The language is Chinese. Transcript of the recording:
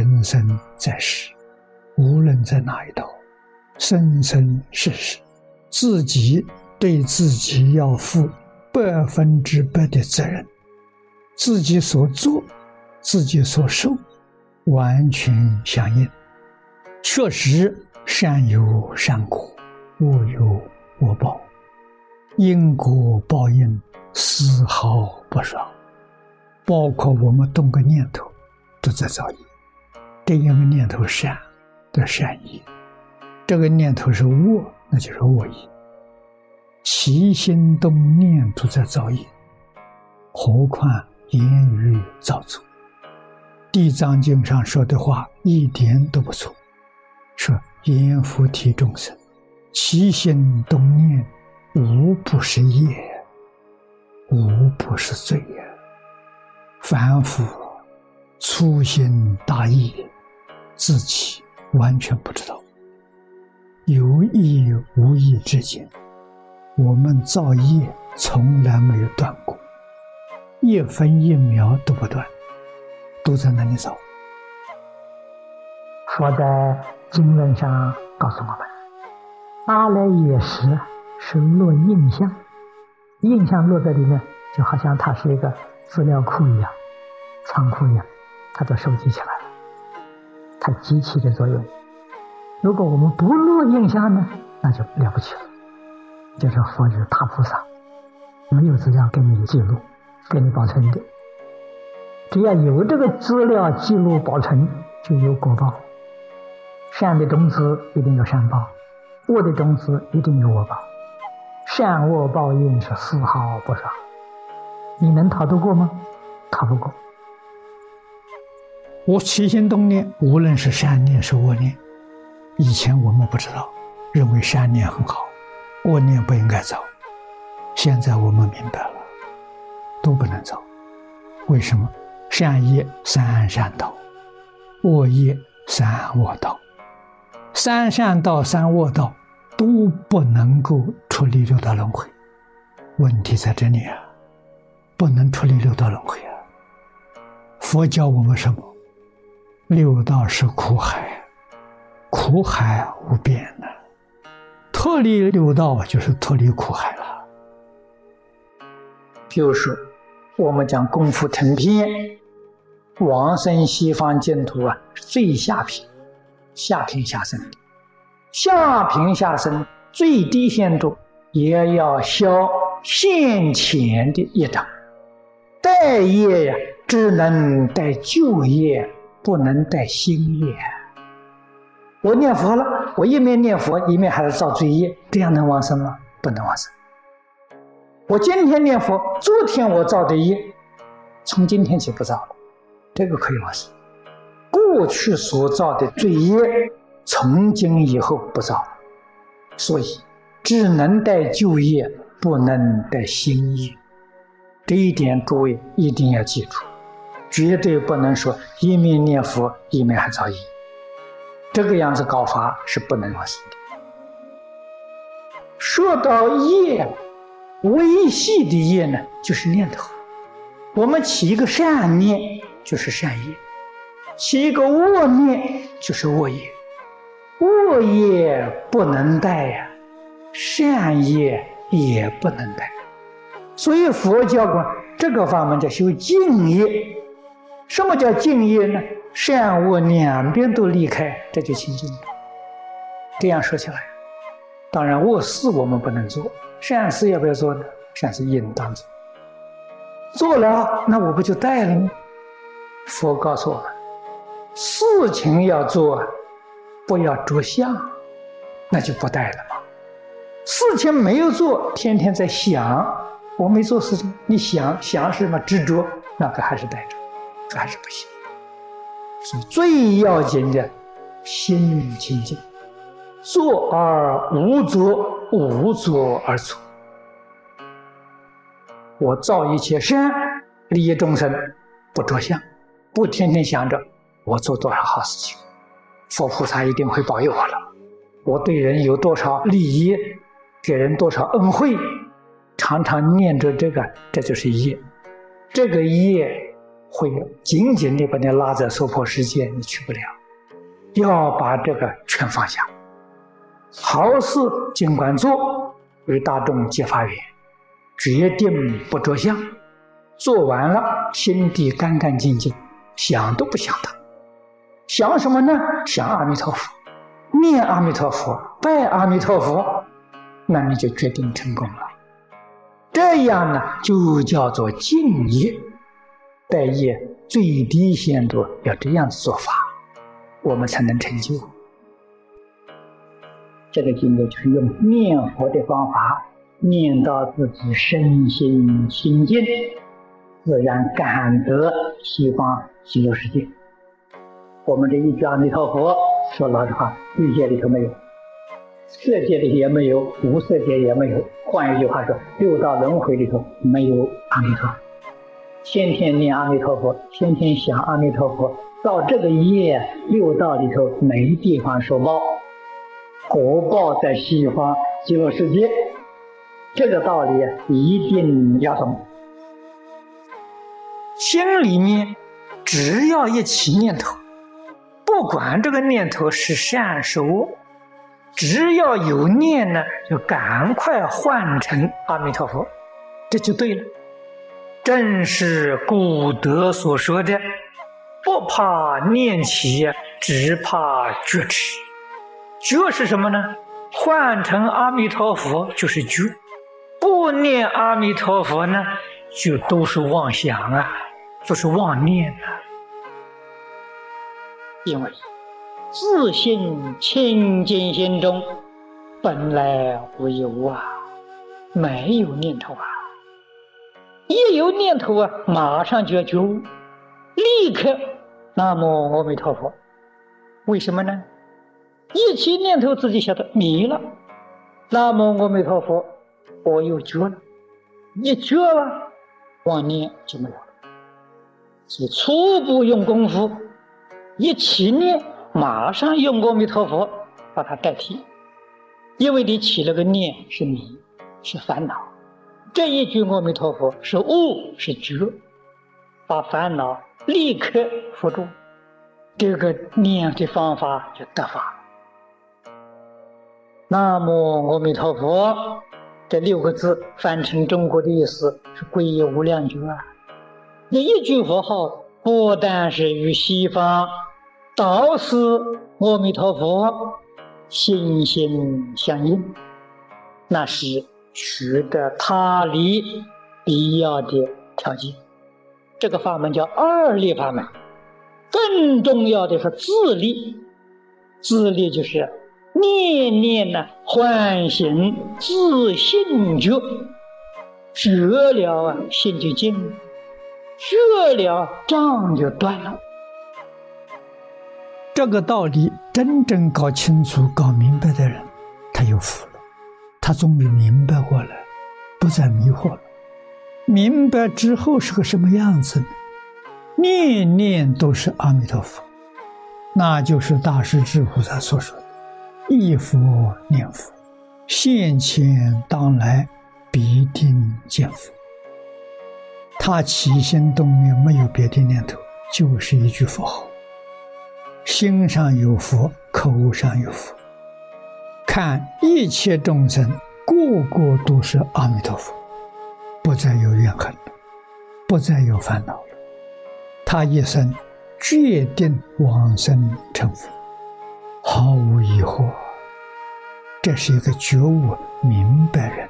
生生在世，无论在哪一道，生生世世，自己对自己要负百分之百的责任，自己所做，自己所受，完全相应。确实，善有善果，恶有恶报，因果报应丝毫不爽。包括我们动个念头，都在造业。这一个念头善，的善意；这个念头是恶，那就是恶意。起心动念都在造业，何况言语造作？地藏经上说的话一点都不错，说阎浮提众生，起心动念，无不是业，无不是罪呀。凡夫粗心大意，自己完全不知道。有意无意之间，我们造业从来没有断过，一分一秒都不断，都在那里造。佛在经文上告诉我们：阿赖耶识是落印象，印象落在里面，就好像它是一个。资料库一样，仓库一样，它都收集起来。它机器的作用。如果我们不落印象呢，那就了不起了。就是佛是大菩萨，没有资料给你记录，给你保存的。只要有这个资料记录保存，就有果报。善的种子一定有善报，恶的种子一定有恶报。善恶报应是丝毫不爽。你能逃得过吗？逃不过。我起心动念，无论是善念是恶念，以前我们不知道，认为善念很好，恶念不应该造。现在我们明白了，都不能造。为什么？善业三善道，恶业三恶道，三善道三恶道都不能够出离六道轮回。问题在这里啊！不能出离六道轮回啊！佛教我们什么？六道是苦海，苦海无边呢。脱离六道就是脱离苦海了。就是，我们讲功夫成片，往生西方净土啊，最下品，下品下生，下品下生最低限度也要消现前的业障。待业呀，只能待旧业，不能带新业。我念佛了，我一面念佛，一面还在造罪业，这样能往生吗？不能往生。我今天念佛，昨天我造的业，从今天起不造了，这个可以往生。过去所造的罪业，从今以后不造，所以只能带旧业，不能带新业。这一点，诸位一定要记住，绝对不能说一面念佛一面还造业，这个样子搞法是不能往生的。说到业，微细的业呢，就是念头。我们起一个善念，就是善业；起一个恶念，就是恶业。恶业不能带呀，善业也不能带。所以佛教管这个法门叫修净业。什么叫静业呢？善恶两边都离开，这就清净了。这样说起来，当然恶事我们不能做，善事要不要做呢？善事应当做。做了，那我不就带了吗？佛告诉我们，事情要做，不要着相，那就不带了嘛。事情没有做，天天在想。我没做事情，你想想什么执着，那个还是带着，还是不行。所以最要紧的，心清净，做而无作，无作而作。我造一切善，利益众生，不着相，不天天想着我做多少好事情，佛菩萨一定会保佑我了。我对人有多少利益，给人多少恩惠。常常念着这个，这就是业。这个业会紧紧的把你拉在娑婆世界，你去不了。要把这个全放下，好事尽管做，为大众结法缘，决定不着相。做完了，心地干干净净，想都不想他，想什么呢？想阿弥陀佛，念阿弥陀佛，拜阿弥陀佛，那你就决定成功了。这样呢，就叫做敬业。待业最低限度要这样子做法，我们才能成就。这个经就是用念佛的方法，念到自己身心清净，自然感得西方极乐世界。我们这一句阿弥陀佛，说老实话，欲界里头没有，色界里也没有，无色界也没有。换一句话说，六道轮回里头没有阿弥陀佛。天天念阿弥陀佛，天天想阿弥陀佛，到这个业六道里头没地方受报，果报在西方极乐世界。这个道理一定要懂。心里面只要一起念头，不管这个念头是善是恶，只要有念呢，就赶快换成阿弥陀佛，这就对了。正是古德所说的：“不怕念起，只怕觉迟。”觉是什么呢？换成阿弥陀佛就是觉，不念阿弥陀佛呢，就都是妄想啊，都是妄念啊。因为自信清净心中本来无一物啊，没有念头啊。一有念头啊，马上就要觉悟，立刻南无阿弥陀佛。为什么呢？一起念头自己晓得迷了，南无阿弥陀佛，我又觉了，一觉了，妄念就没有了。是初步用功夫，一起念，马上用阿弥陀佛把它代替，因为你起了个念是迷，是烦恼。这一句阿弥陀佛是悟是觉，把烦恼立刻扶住，这个念的方法就得法。南无阿弥陀佛这六个字翻成中国的意思是皈依无量觉啊。那一句佛号不但是与西方道师阿弥陀佛心心相应，那是。取得他离必要的条件，这个法门叫二力法门。更重要的是自力，自力就是念念呢唤醒自信觉，觉了啊心就静了，觉了障就断了。这个道理真正搞清楚、搞明白的人，他有福。他终于明白过来，不再迷惑了。明白之后是个什么样子？念念都是阿弥陀佛，那就是大师智菩萨所说的“一佛念佛，现前当来必定见佛”。他起心动念没有别的念头，就是一句佛号，心上有佛，口上有佛。看一切众生，个个都是阿弥陀佛，不再有怨恨了，不再有烦恼了。他一生决定往生成佛，毫无疑惑。这是一个觉悟明白人。